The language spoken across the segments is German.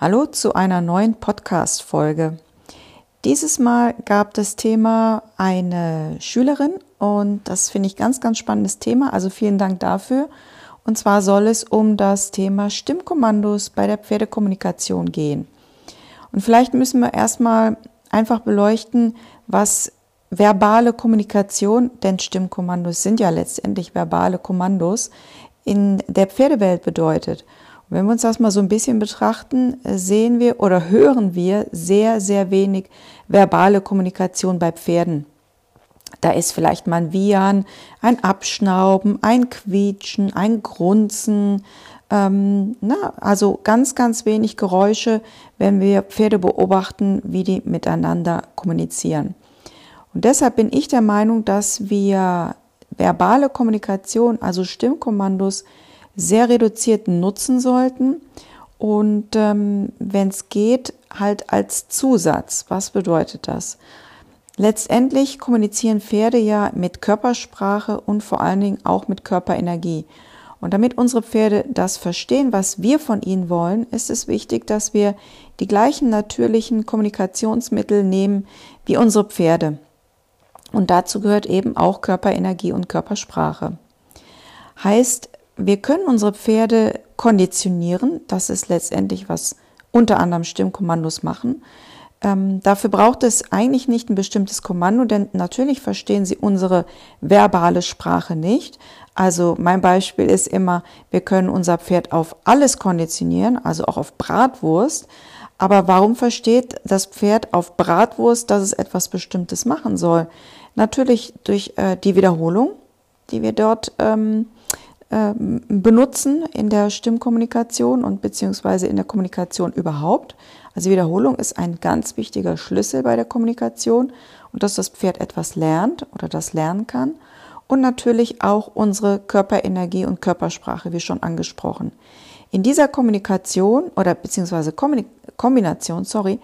Hallo zu einer neuen Podcast-Folge. Dieses Mal gab das Thema eine Schülerin und das finde ich ganz, ganz spannendes Thema. Also vielen Dank dafür. Und zwar soll es um das Thema Stimmkommandos bei der Pferdekommunikation gehen. Und vielleicht müssen wir erstmal einfach beleuchten, was verbale Kommunikation, denn Stimmkommandos sind ja letztendlich verbale Kommandos, in der Pferdewelt bedeutet. Wenn wir uns das mal so ein bisschen betrachten, sehen wir oder hören wir sehr, sehr wenig verbale Kommunikation bei Pferden. Da ist vielleicht mal ein Wiehern, ein Abschnauben, ein Quietschen, ein Grunzen, ähm, na, also ganz, ganz wenig Geräusche, wenn wir Pferde beobachten, wie die miteinander kommunizieren. Und deshalb bin ich der Meinung, dass wir verbale Kommunikation, also Stimmkommandos, sehr reduziert nutzen sollten und ähm, wenn es geht, halt als Zusatz. Was bedeutet das? Letztendlich kommunizieren Pferde ja mit Körpersprache und vor allen Dingen auch mit Körperenergie. Und damit unsere Pferde das verstehen, was wir von ihnen wollen, ist es wichtig, dass wir die gleichen natürlichen Kommunikationsmittel nehmen wie unsere Pferde. Und dazu gehört eben auch Körperenergie und Körpersprache. Heißt, wir können unsere Pferde konditionieren. Das ist letztendlich, was unter anderem Stimmkommandos machen. Ähm, dafür braucht es eigentlich nicht ein bestimmtes Kommando, denn natürlich verstehen sie unsere verbale Sprache nicht. Also mein Beispiel ist immer, wir können unser Pferd auf alles konditionieren, also auch auf Bratwurst. Aber warum versteht das Pferd auf Bratwurst, dass es etwas Bestimmtes machen soll? Natürlich durch äh, die Wiederholung, die wir dort ähm, benutzen in der Stimmkommunikation und beziehungsweise in der Kommunikation überhaupt. Also Wiederholung ist ein ganz wichtiger Schlüssel bei der Kommunikation und dass das Pferd etwas lernt oder das lernen kann. Und natürlich auch unsere Körperenergie und Körpersprache, wie schon angesprochen. In dieser Kommunikation oder beziehungsweise Kombination, sorry,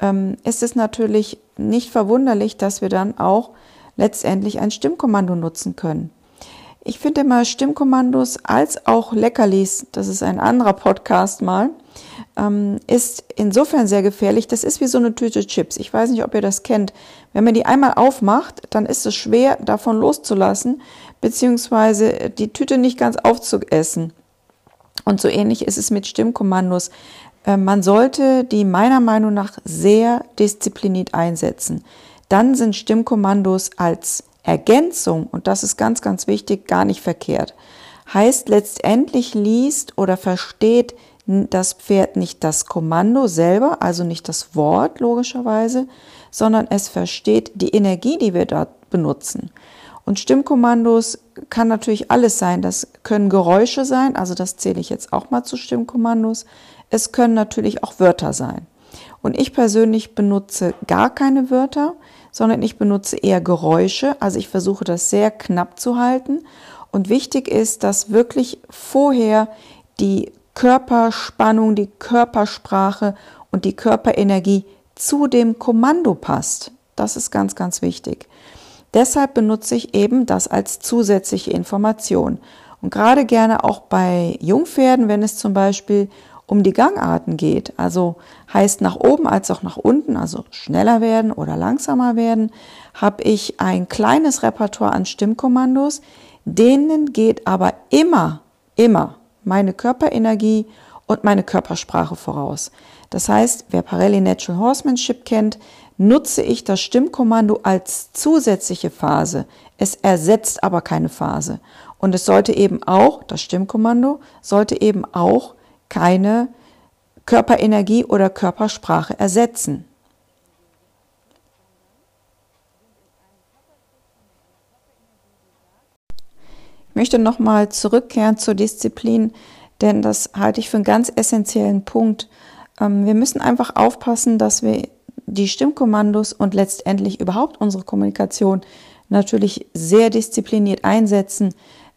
ähm, ist es natürlich nicht verwunderlich, dass wir dann auch letztendlich ein Stimmkommando nutzen können. Ich finde immer Stimmkommandos als auch Leckerlis, das ist ein anderer Podcast mal, ähm, ist insofern sehr gefährlich. Das ist wie so eine Tüte Chips. Ich weiß nicht, ob ihr das kennt. Wenn man die einmal aufmacht, dann ist es schwer, davon loszulassen, beziehungsweise die Tüte nicht ganz aufzuessen. Und so ähnlich ist es mit Stimmkommandos. Äh, man sollte die meiner Meinung nach sehr diszipliniert einsetzen. Dann sind Stimmkommandos als Ergänzung, und das ist ganz, ganz wichtig, gar nicht verkehrt. Heißt letztendlich liest oder versteht das Pferd nicht das Kommando selber, also nicht das Wort logischerweise, sondern es versteht die Energie, die wir dort benutzen. Und Stimmkommandos kann natürlich alles sein. Das können Geräusche sein, also das zähle ich jetzt auch mal zu Stimmkommandos. Es können natürlich auch Wörter sein. Und ich persönlich benutze gar keine Wörter sondern ich benutze eher Geräusche. Also ich versuche das sehr knapp zu halten. Und wichtig ist, dass wirklich vorher die Körperspannung, die Körpersprache und die Körperenergie zu dem Kommando passt. Das ist ganz, ganz wichtig. Deshalb benutze ich eben das als zusätzliche Information. Und gerade gerne auch bei Jungpferden, wenn es zum Beispiel um die Gangarten geht, also heißt nach oben als auch nach unten, also schneller werden oder langsamer werden, habe ich ein kleines Repertoire an Stimmkommandos, denen geht aber immer, immer meine Körperenergie und meine Körpersprache voraus. Das heißt, wer Parelli Natural Horsemanship kennt, nutze ich das Stimmkommando als zusätzliche Phase. Es ersetzt aber keine Phase. Und es sollte eben auch, das Stimmkommando, sollte eben auch keine Körperenergie oder Körpersprache ersetzen. Ich möchte nochmal zurückkehren zur Disziplin, denn das halte ich für einen ganz essentiellen Punkt. Ähm, wir müssen einfach aufpassen, dass wir die Stimmkommandos und letztendlich überhaupt unsere Kommunikation natürlich sehr diszipliniert einsetzen,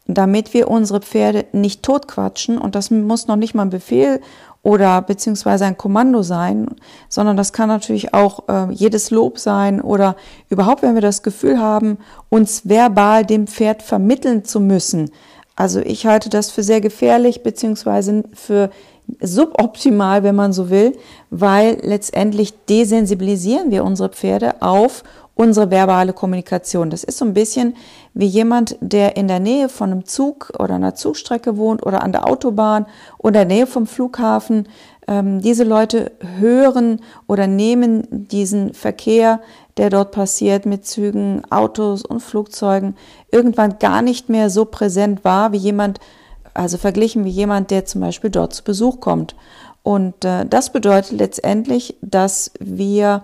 damit wir unsere Pferde nicht totquatschen. Und das muss noch nicht mal ein Befehl oder beziehungsweise ein Kommando sein, sondern das kann natürlich auch äh, jedes Lob sein oder überhaupt, wenn wir das Gefühl haben, uns verbal dem Pferd vermitteln zu müssen. Also ich halte das für sehr gefährlich beziehungsweise für suboptimal, wenn man so will, weil letztendlich desensibilisieren wir unsere Pferde auf unsere verbale Kommunikation. Das ist so ein bisschen wie jemand, der in der Nähe von einem Zug oder einer Zugstrecke wohnt oder an der Autobahn oder in der Nähe vom Flughafen. Ähm, diese Leute hören oder nehmen diesen Verkehr, der dort passiert mit Zügen, Autos und Flugzeugen, irgendwann gar nicht mehr so präsent wahr wie jemand, also verglichen wie jemand, der zum Beispiel dort zu Besuch kommt. Und äh, das bedeutet letztendlich, dass wir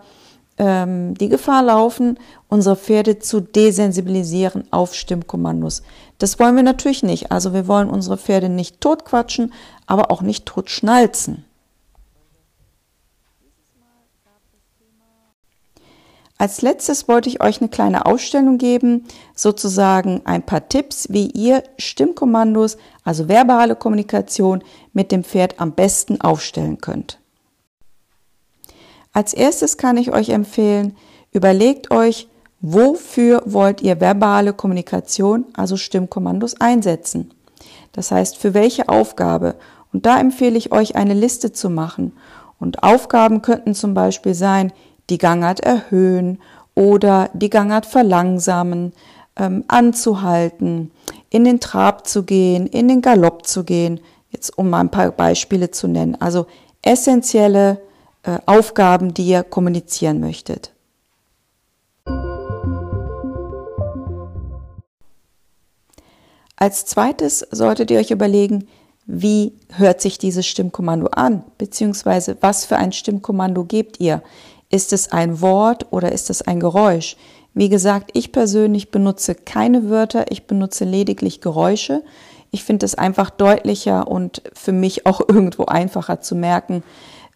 ähm, die Gefahr laufen, unsere Pferde zu desensibilisieren auf Stimmkommandos. Das wollen wir natürlich nicht. Also wir wollen unsere Pferde nicht totquatschen, aber auch nicht totschnalzen. Als letztes wollte ich euch eine kleine Ausstellung geben, sozusagen ein paar Tipps, wie ihr Stimmkommandos, also verbale Kommunikation mit dem Pferd am besten aufstellen könnt. Als erstes kann ich euch empfehlen, überlegt euch, wofür wollt ihr verbale Kommunikation, also Stimmkommandos einsetzen. Das heißt, für welche Aufgabe. Und da empfehle ich euch, eine Liste zu machen. Und Aufgaben könnten zum Beispiel sein, die Gangart erhöhen oder die Gangart verlangsamen, ähm, anzuhalten, in den Trab zu gehen, in den Galopp zu gehen, jetzt um mal ein paar Beispiele zu nennen. Also essentielle äh, Aufgaben, die ihr kommunizieren möchtet. Als zweites solltet ihr euch überlegen, wie hört sich dieses Stimmkommando an, beziehungsweise was für ein Stimmkommando gebt ihr. Ist es ein Wort oder ist es ein Geräusch? Wie gesagt, ich persönlich benutze keine Wörter, ich benutze lediglich Geräusche. Ich finde es einfach deutlicher und für mich auch irgendwo einfacher zu merken,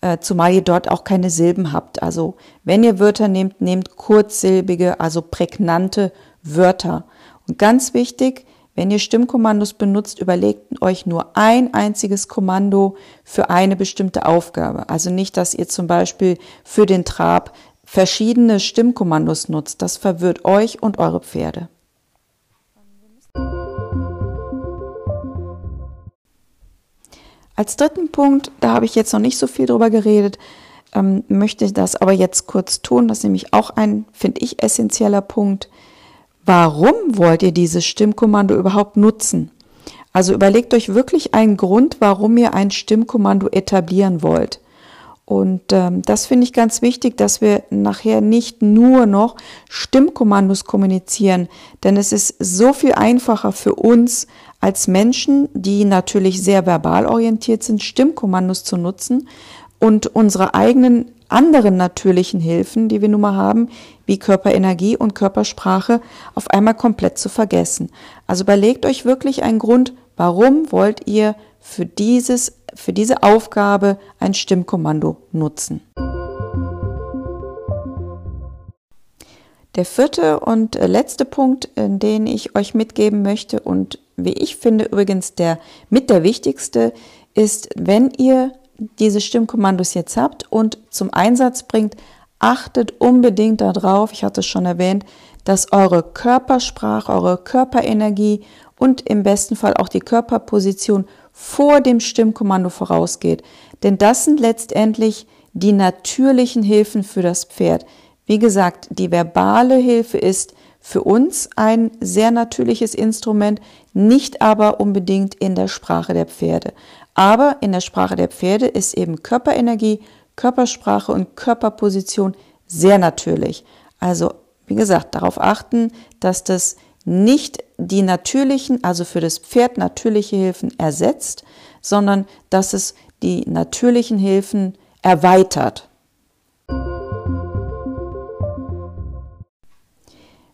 äh, zumal ihr dort auch keine Silben habt. Also wenn ihr Wörter nehmt, nehmt kurzsilbige, also prägnante Wörter. Und ganz wichtig, wenn ihr Stimmkommandos benutzt, überlegt euch nur ein einziges Kommando für eine bestimmte Aufgabe. Also nicht, dass ihr zum Beispiel für den Trab verschiedene Stimmkommandos nutzt. Das verwirrt euch und eure Pferde. Als dritten Punkt, da habe ich jetzt noch nicht so viel drüber geredet, ähm, möchte ich das aber jetzt kurz tun. Das ist nämlich auch ein, finde ich, essentieller Punkt. Warum wollt ihr dieses Stimmkommando überhaupt nutzen? Also überlegt euch wirklich einen Grund, warum ihr ein Stimmkommando etablieren wollt. Und ähm, das finde ich ganz wichtig, dass wir nachher nicht nur noch Stimmkommandos kommunizieren, denn es ist so viel einfacher für uns als Menschen, die natürlich sehr verbal orientiert sind, Stimmkommandos zu nutzen und unsere eigenen anderen natürlichen Hilfen, die wir nun mal haben, wie Körperenergie und Körpersprache, auf einmal komplett zu vergessen. Also überlegt euch wirklich einen Grund, warum wollt ihr für dieses für diese Aufgabe ein Stimmkommando nutzen. Der vierte und letzte Punkt, den ich euch mitgeben möchte und wie ich finde übrigens der mit der wichtigste, ist, wenn ihr diese Stimmkommandos jetzt habt und zum Einsatz bringt, achtet unbedingt darauf, ich hatte es schon erwähnt, dass eure Körpersprache, eure Körperenergie und im besten Fall auch die Körperposition vor dem Stimmkommando vorausgeht. Denn das sind letztendlich die natürlichen Hilfen für das Pferd. Wie gesagt, die verbale Hilfe ist für uns ein sehr natürliches Instrument, nicht aber unbedingt in der Sprache der Pferde. Aber in der Sprache der Pferde ist eben Körperenergie, Körpersprache und Körperposition sehr natürlich. Also, wie gesagt, darauf achten, dass das nicht die natürlichen, also für das Pferd natürliche Hilfen ersetzt, sondern dass es die natürlichen Hilfen erweitert.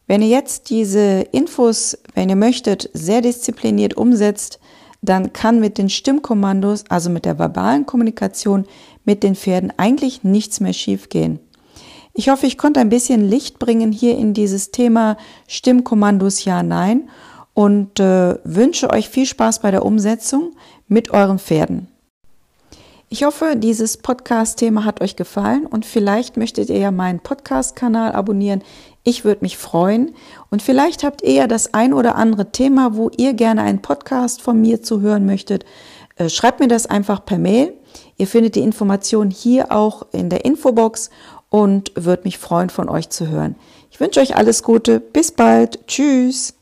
Wenn ihr jetzt diese Infos, wenn ihr möchtet, sehr diszipliniert umsetzt, dann kann mit den Stimmkommandos, also mit der verbalen Kommunikation mit den Pferden eigentlich nichts mehr schiefgehen. Ich hoffe, ich konnte ein bisschen Licht bringen hier in dieses Thema Stimmkommandos Ja, Nein und äh, wünsche euch viel Spaß bei der Umsetzung mit euren Pferden. Ich hoffe, dieses Podcast-Thema hat euch gefallen und vielleicht möchtet ihr ja meinen Podcast-Kanal abonnieren. Ich würde mich freuen. Und vielleicht habt ihr ja das ein oder andere Thema, wo ihr gerne einen Podcast von mir zu hören möchtet. äh, schreibt mir das einfach per Mail. Ihr findet die Informationen hier auch in der Infobox und würde mich freuen, von euch zu hören. Ich wünsche euch alles Gute. Bis bald. Tschüss.